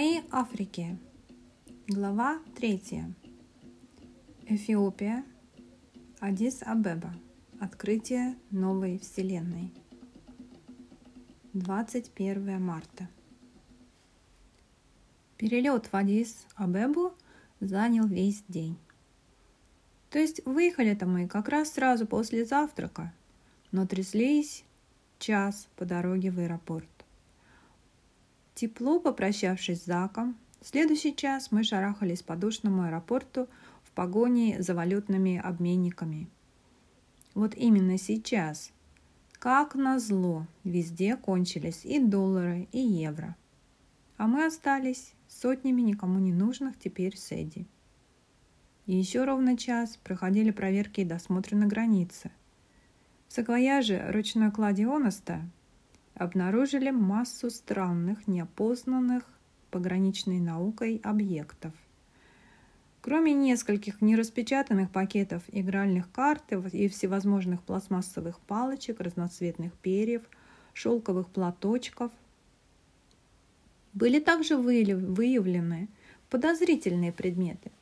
моей Африке. Глава 3. Эфиопия. Адис-Абеба. Открытие новой вселенной. 21 марта. Перелет в Адис-Абебу занял весь день. То есть выехали-то мы как раз сразу после завтрака, но тряслись час по дороге в аэропорт. Тепло попрощавшись с Заком, в следующий час мы шарахались по душному аэропорту в погоне за валютными обменниками. Вот именно сейчас, как назло, везде кончились и доллары, и евро. А мы остались сотнями никому не нужных теперь Сэдди. И еще ровно час проходили проверки и досмотры на границе. В саквояже ручной клади Оноста обнаружили массу странных, неопознанных пограничной наукой объектов. Кроме нескольких нераспечатанных пакетов игральных карт и всевозможных пластмассовых палочек, разноцветных перьев, шелковых платочков, были также выявлены подозрительные предметы.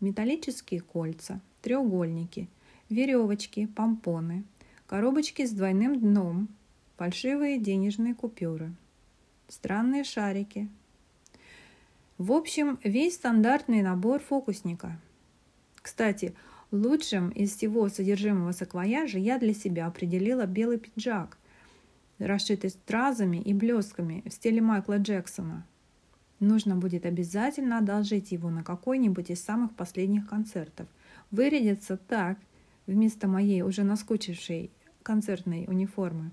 Металлические кольца, треугольники, веревочки, помпоны, коробочки с двойным дном, фальшивые денежные купюры, странные шарики. В общем, весь стандартный набор фокусника. Кстати, лучшим из всего содержимого саквояжа я для себя определила белый пиджак, расшитый стразами и блесками в стиле Майкла Джексона. Нужно будет обязательно одолжить его на какой-нибудь из самых последних концертов. Вырядится так, вместо моей уже наскучившей концертной униформы.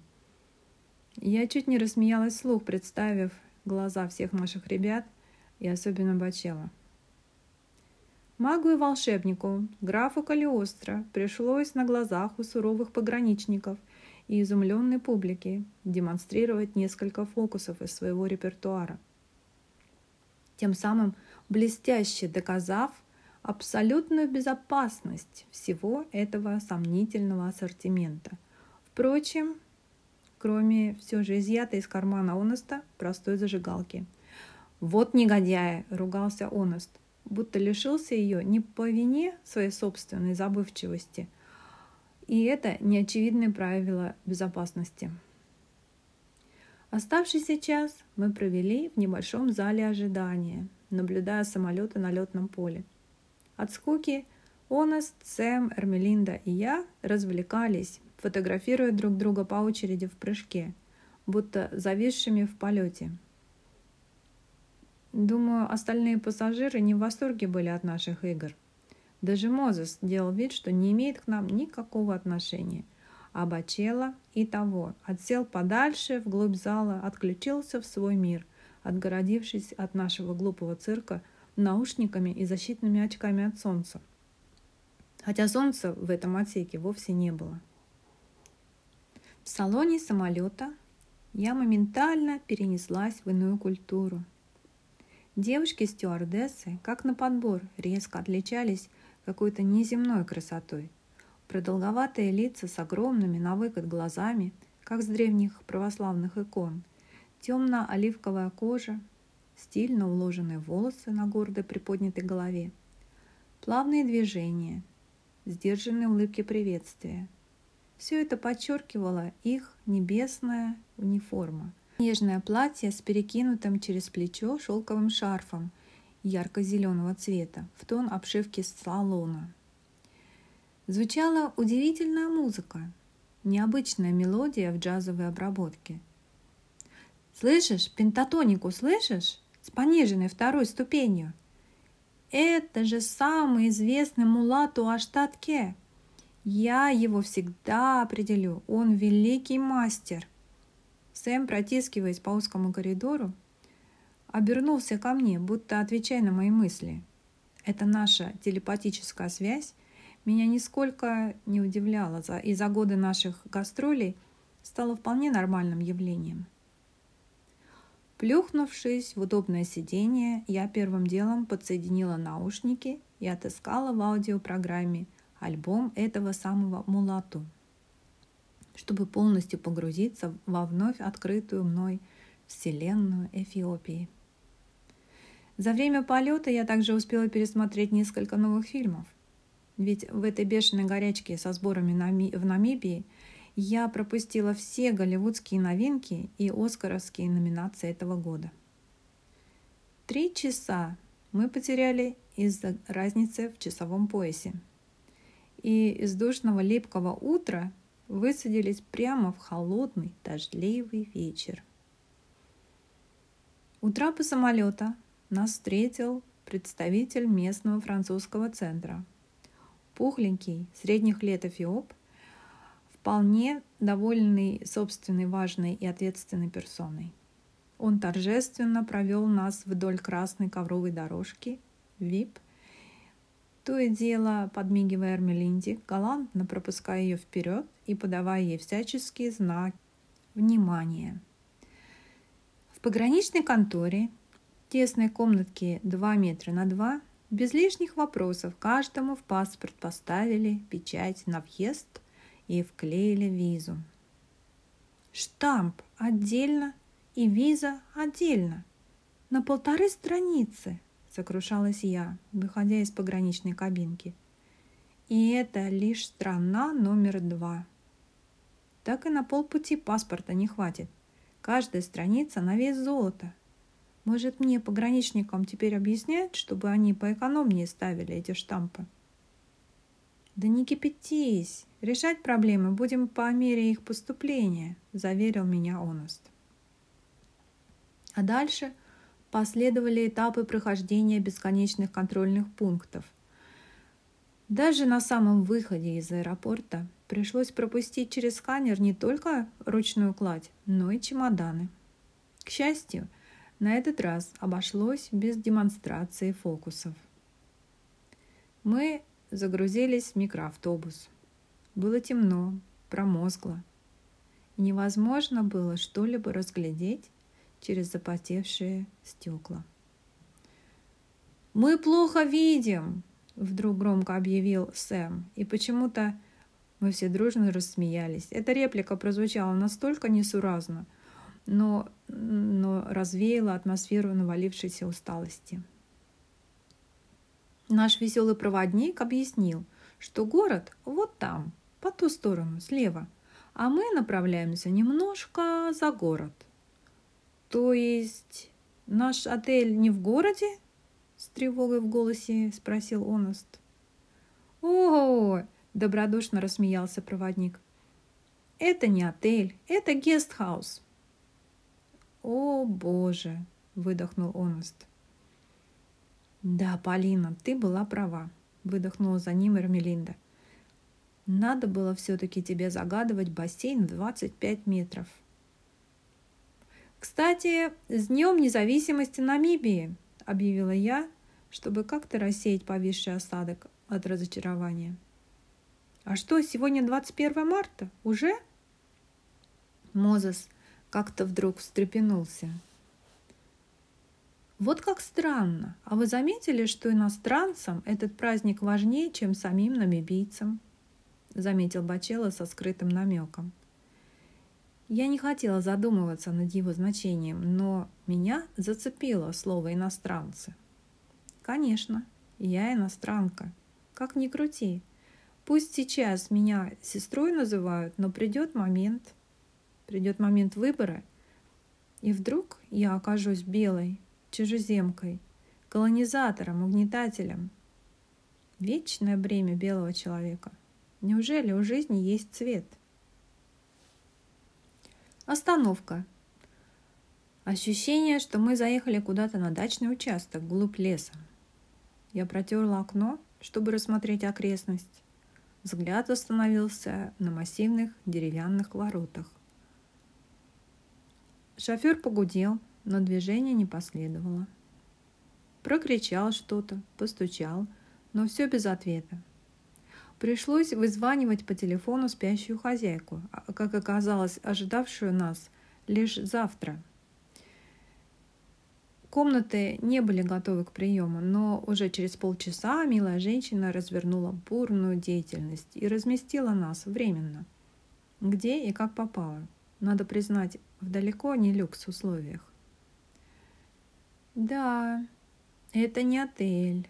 Я чуть не рассмеялась вслух, представив глаза всех наших ребят и особенно Бачела. Магу и волшебнику, графу Калиостро, пришлось на глазах у суровых пограничников и изумленной публики демонстрировать несколько фокусов из своего репертуара, тем самым блестяще доказав абсолютную безопасность всего этого сомнительного ассортимента. Впрочем, кроме все же изъятой из кармана Оноста простой зажигалки. «Вот негодяй!» – ругался Оност, будто лишился ее не по вине своей собственной забывчивости, и это неочевидное правило безопасности. Оставшийся час мы провели в небольшом зале ожидания, наблюдая самолеты на летном поле. От скуки Оност, Сэм, Эрмелинда и я развлекались фотографируя друг друга по очереди в прыжке, будто зависшими в полете. Думаю, остальные пассажиры не в восторге были от наших игр. Даже Мозес делал вид, что не имеет к нам никакого отношения. А Бачела и того отсел подальше, вглубь зала, отключился в свой мир, отгородившись от нашего глупого цирка наушниками и защитными очками от солнца. Хотя солнца в этом отсеке вовсе не было. В салоне самолета я моментально перенеслась в иную культуру. Девушки-стюардессы, как на подбор, резко отличались какой-то неземной красотой. Продолговатые лица с огромными на выкат глазами, как с древних православных икон, темно-оливковая кожа, стильно уложенные волосы на гордо приподнятой голове, плавные движения, сдержанные улыбки приветствия – все это подчеркивало их небесная униформа. Нежное платье с перекинутым через плечо шелковым шарфом ярко-зеленого цвета в тон обшивки салона. Звучала удивительная музыка, необычная мелодия в джазовой обработке. «Слышишь, пентатонику слышишь? С пониженной второй ступенью!» «Это же самый известный мулату Аштатке!» Я его всегда определю. Он великий мастер. Сэм, протискиваясь по узкому коридору, обернулся ко мне, будто отвечая на мои мысли. Эта наша телепатическая связь меня нисколько не удивляла, и за годы наших гастролей стала вполне нормальным явлением. Плюхнувшись в удобное сиденье, я первым делом подсоединила наушники и отыскала в аудиопрограмме альбом этого самого Мулату, чтобы полностью погрузиться во вновь открытую мной вселенную Эфиопии. За время полета я также успела пересмотреть несколько новых фильмов. Ведь в этой бешеной горячке со сборами в Намибии я пропустила все голливудские новинки и оскаровские номинации этого года. Три часа мы потеряли из-за разницы в часовом поясе. И из душного липкого утра высадились прямо в холодный дождливый вечер. У трапа самолета нас встретил представитель местного французского центра. Пухленький, средних лет эфиоп, вполне довольный собственной важной и ответственной персоной. Он торжественно провел нас вдоль красной ковровой дорожки, ВИП, то и дело, подмигивая Эрмелинде, галантно пропуская ее вперед и подавая ей всяческие знаки внимания. В пограничной конторе, тесной комнатке 2 метра на 2, без лишних вопросов каждому в паспорт поставили печать на въезд и вклеили визу. Штамп отдельно и виза отдельно. На полторы страницы – сокрушалась я, выходя из пограничной кабинки. И это лишь страна номер два. Так и на полпути паспорта не хватит. Каждая страница на вес золота. Может, мне, пограничникам, теперь объяснять, чтобы они поэкономнее ставили эти штампы? Да не кипятись. Решать проблемы будем по мере их поступления, заверил меня Оност. А дальше – последовали этапы прохождения бесконечных контрольных пунктов. Даже на самом выходе из аэропорта пришлось пропустить через сканер не только ручную кладь, но и чемоданы. К счастью, на этот раз обошлось без демонстрации фокусов. Мы загрузились в микроавтобус. Было темно, промозгло. Невозможно было что-либо разглядеть через запотевшие стекла. «Мы плохо видим!» — вдруг громко объявил Сэм. И почему-то мы все дружно рассмеялись. Эта реплика прозвучала настолько несуразно, но, но развеяла атмосферу навалившейся усталости. Наш веселый проводник объяснил, что город вот там, по ту сторону, слева, а мы направляемся немножко за город – то есть наш отель не в городе? С тревогой в голосе спросил Оност. О, добродушно рассмеялся проводник. Это не отель, это гестхаус. О, боже, выдохнул Оност. Да, Полина, ты была права, выдохнула за ним Эрмелинда. Надо было все-таки тебе загадывать бассейн в 25 метров. «Кстати, с Днем независимости Намибии!» – объявила я, чтобы как-то рассеять повисший осадок от разочарования. «А что, сегодня 21 марта? Уже?» Мозес как-то вдруг встрепенулся. Вот как странно. А вы заметили, что иностранцам этот праздник важнее, чем самим намибийцам? Заметил Бачелло со скрытым намеком. Я не хотела задумываться над его значением, но меня зацепило слово «иностранцы». Конечно, я иностранка. Как ни крути. Пусть сейчас меня сестрой называют, но придет момент, придет момент выбора, и вдруг я окажусь белой, чужеземкой, колонизатором, угнетателем. Вечное бремя белого человека. Неужели у жизни есть цвет – Остановка. Ощущение, что мы заехали куда-то на дачный участок, вглубь леса. Я протерла окно, чтобы рассмотреть окрестность. Взгляд остановился на массивных деревянных воротах. Шофер погудел, но движения не последовало. Прокричал что-то, постучал, но все без ответа. Пришлось вызванивать по телефону спящую хозяйку, а, как оказалось, ожидавшую нас лишь завтра. Комнаты не были готовы к приему, но уже через полчаса милая женщина развернула бурную деятельность и разместила нас временно. Где и как попало. Надо признать, в далеко не люкс условиях. Да, Это не отель,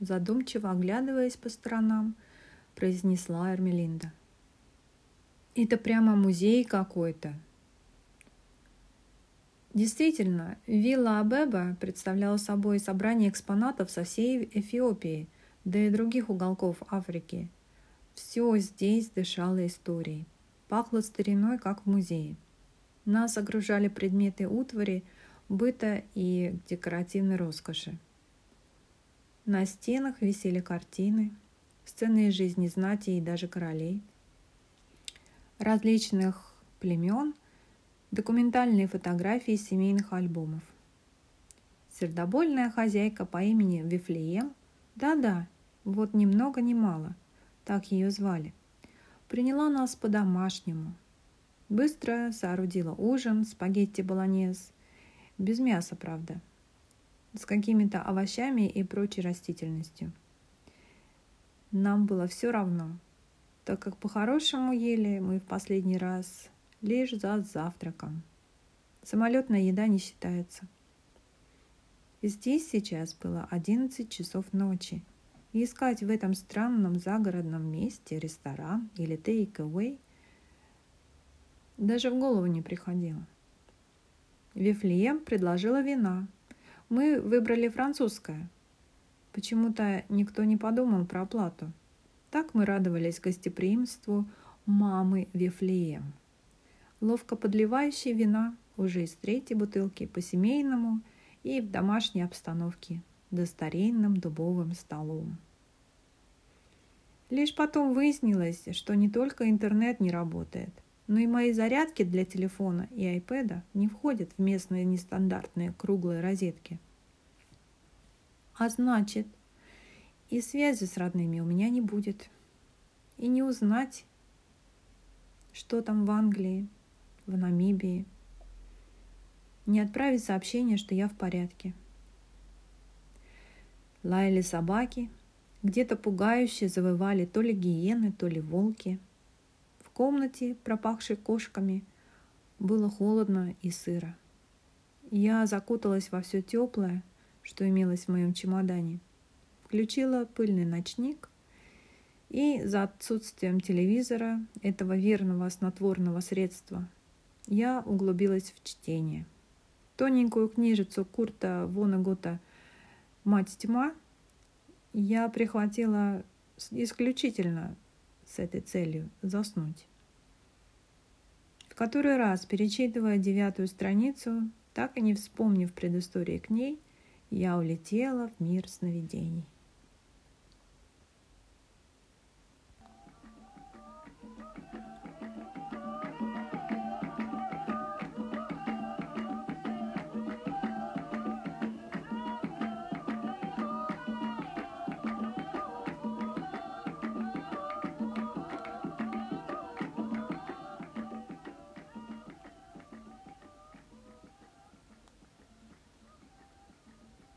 задумчиво оглядываясь по сторонам, произнесла Эрмелинда. Это прямо музей какой-то. Действительно, вилла Абеба представляла собой собрание экспонатов со всей Эфиопии, да и других уголков Африки. Все здесь дышало историей. Пахло стариной, как в музее. Нас окружали предметы утвари, быта и декоративной роскоши. На стенах висели картины, сцены из жизни знати и даже королей, различных племен, документальные фотографии семейных альбомов. Сердобольная хозяйка по имени Вифлеем, да-да, вот ни много ни мало, так ее звали, приняла нас по-домашнему. Быстро соорудила ужин, спагетти болонез, без мяса, правда – с какими-то овощами и прочей растительностью. Нам было все равно, так как по-хорошему ели мы в последний раз лишь за завтраком. Самолетная еда не считается. Здесь сейчас было 11 часов ночи. И искать в этом странном загородном месте ресторан или take-away даже в голову не приходило. Вифлеем предложила вина, мы выбрали французское. Почему-то никто не подумал про оплату. Так мы радовались гостеприимству мамы Вифлеем. Ловко подливающей вина уже из третьей бутылки по-семейному и в домашней обстановке, да старинным дубовым столом. Лишь потом выяснилось, что не только интернет не работает, но и мои зарядки для телефона и айпэда не входят в местные нестандартные круглые розетки. А значит, и связи с родными у меня не будет. И не узнать, что там в Англии, в Намибии. Не отправить сообщение, что я в порядке. Лаяли собаки, где-то пугающе завывали то ли гиены, то ли волки – комнате, пропахшей кошками, было холодно и сыро. Я закуталась во все теплое, что имелось в моем чемодане, включила пыльный ночник и за отсутствием телевизора, этого верного снотворного средства, я углубилась в чтение. Тоненькую книжицу Курта Вонегута «Мать тьма» я прихватила исключительно с этой целью – заснуть. В который раз, перечитывая девятую страницу, так и не вспомнив предыстории к ней, я улетела в мир сновидений.